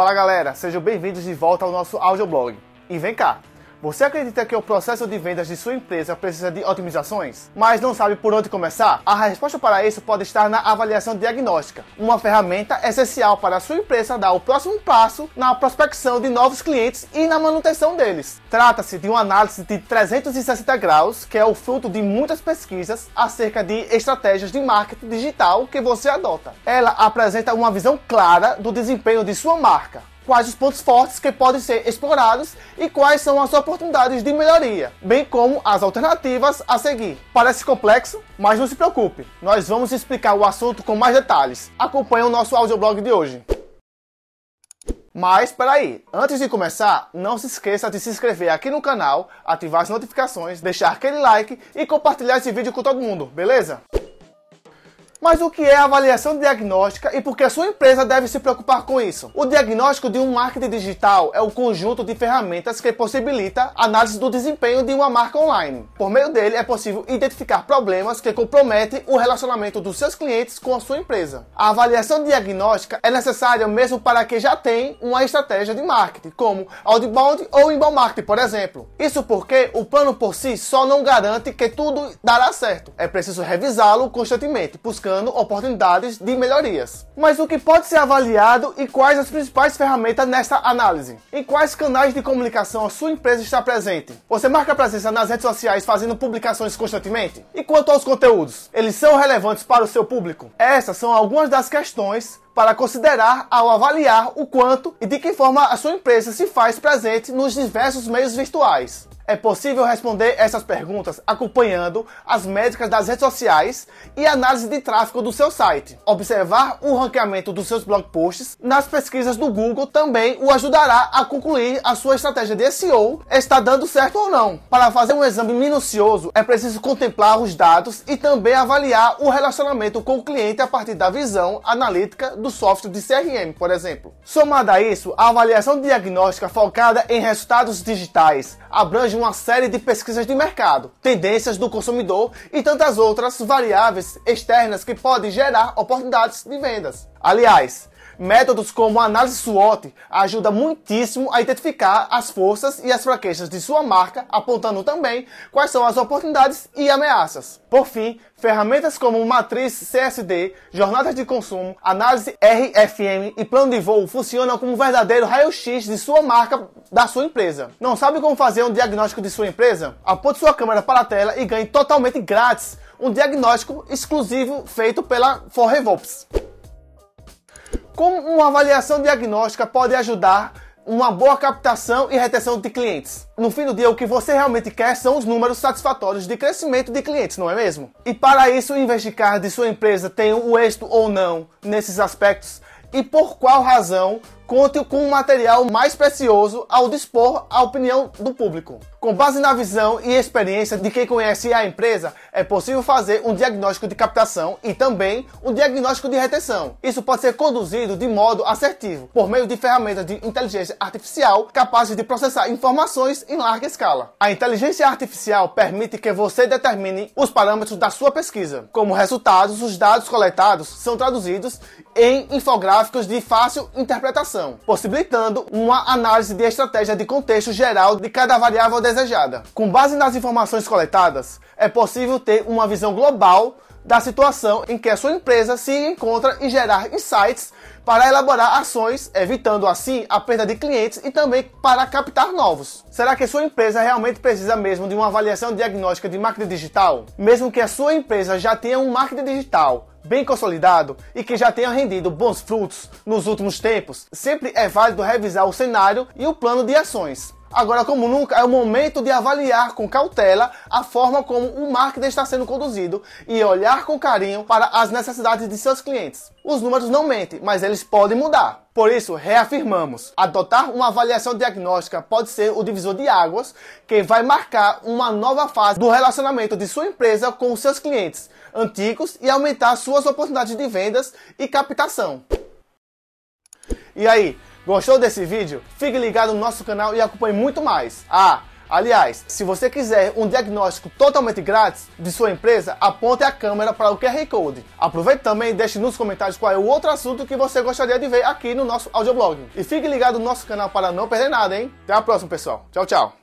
Fala galera, sejam bem-vindos de volta ao nosso audioblog. E vem cá, você acredita que o processo de vendas de sua empresa precisa de otimizações, mas não sabe por onde começar? A resposta para isso pode estar na avaliação diagnóstica, uma ferramenta essencial para a sua empresa dar o próximo passo na prospecção de novos clientes e na manutenção deles. Trata-se de uma análise de 360 graus, que é o fruto de muitas pesquisas acerca de estratégias de marketing digital que você adota. Ela apresenta uma visão clara do desempenho de sua marca, quais os pontos fortes que podem ser explorados e quais são as oportunidades de melhoria, bem como as alternativas a seguir. Parece complexo, mas não se preocupe, nós vamos explicar o assunto com mais detalhes. Acompanhe o nosso audioblog de hoje. Mas peraí, antes de começar, não se esqueça de se inscrever aqui no canal, ativar as notificações, deixar aquele like e compartilhar esse vídeo com todo mundo, beleza? Mas o que é avaliação diagnóstica e por que a sua empresa deve se preocupar com isso? O diagnóstico de um marketing digital é o conjunto de ferramentas que possibilita a análise do desempenho de uma marca online. Por meio dele é possível identificar problemas que comprometem o relacionamento dos seus clientes com a sua empresa. A avaliação diagnóstica é necessária mesmo para quem já tem uma estratégia de marketing, como outbound ou inbound marketing, por exemplo. Isso porque o plano por si só não garante que tudo dará certo. É preciso revisá-lo constantemente, buscando buscando oportunidades de melhorias. Mas o que pode ser avaliado e quais as principais ferramentas nesta análise? Em quais canais de comunicação a sua empresa está presente? Você marca presença nas redes sociais fazendo publicações constantemente? E quanto aos conteúdos? Eles são relevantes para o seu público? Essas são algumas das questões para considerar ao avaliar o quanto e de que forma a sua empresa se faz presente nos diversos meios virtuais. É possível responder essas perguntas acompanhando as métricas das redes sociais e análise de tráfego do seu site. Observar o ranqueamento dos seus blog posts nas pesquisas do Google também o ajudará a concluir a sua estratégia de SEO está dando certo ou não. Para fazer um exame minucioso, é preciso contemplar os dados e também avaliar o relacionamento com o cliente a partir da visão analítica do software de CRM, por exemplo. Somado a isso, a avaliação diagnóstica focada em resultados digitais abrange uma série de pesquisas de mercado, tendências do consumidor e tantas outras variáveis externas que podem gerar oportunidades de vendas. Aliás, Métodos como análise SWOT ajuda muitíssimo a identificar as forças e as fraquezas de sua marca, apontando também quais são as oportunidades e ameaças. Por fim, ferramentas como matriz CSD, jornadas de consumo, análise RFM e plano de voo funcionam como um verdadeiro raio-x de sua marca da sua empresa. Não sabe como fazer um diagnóstico de sua empresa? Aponte sua câmera para a tela e ganhe totalmente grátis um diagnóstico exclusivo feito pela Forrevops. Como uma avaliação diagnóstica pode ajudar uma boa captação e retenção de clientes. No fim do dia, o que você realmente quer são os números satisfatórios de crescimento de clientes, não é mesmo? E para isso, investigar de sua empresa tem o êxito ou não nesses aspectos e por qual razão conte com um material mais precioso ao dispor a opinião do público. Com base na visão e experiência de quem conhece a empresa, é possível fazer um diagnóstico de captação e também um diagnóstico de retenção. Isso pode ser conduzido de modo assertivo, por meio de ferramentas de inteligência artificial capazes de processar informações em larga escala. A inteligência artificial permite que você determine os parâmetros da sua pesquisa. Como resultados, os dados coletados são traduzidos em infográficos de fácil interpretação possibilitando uma análise de estratégia de contexto geral de cada variável desejada. Com base nas informações coletadas, é possível ter uma visão global da situação em que a sua empresa se encontra e gerar insights para elaborar ações, evitando assim a perda de clientes e também para captar novos. Será que sua empresa realmente precisa mesmo de uma avaliação diagnóstica de marketing digital? Mesmo que a sua empresa já tenha um marketing digital bem consolidado e que já tenha rendido bons frutos nos últimos tempos, sempre é válido revisar o cenário e o plano de ações. Agora, como nunca, é o momento de avaliar com cautela a forma como o marketing está sendo conduzido e olhar com carinho para as necessidades de seus clientes. Os números não mentem, mas eles podem mudar. Por isso, reafirmamos: adotar uma avaliação diagnóstica pode ser o divisor de águas que vai marcar uma nova fase do relacionamento de sua empresa com seus clientes antigos e aumentar suas oportunidades de vendas e captação. E aí, Gostou desse vídeo? Fique ligado no nosso canal e acompanhe muito mais. Ah, Aliás, se você quiser um diagnóstico totalmente grátis de sua empresa, aponte a câmera para o QR Code. Aproveite também e deixe nos comentários qual é o outro assunto que você gostaria de ver aqui no nosso audioblog. E fique ligado no nosso canal para não perder nada, hein? Até a próxima, pessoal. Tchau, tchau.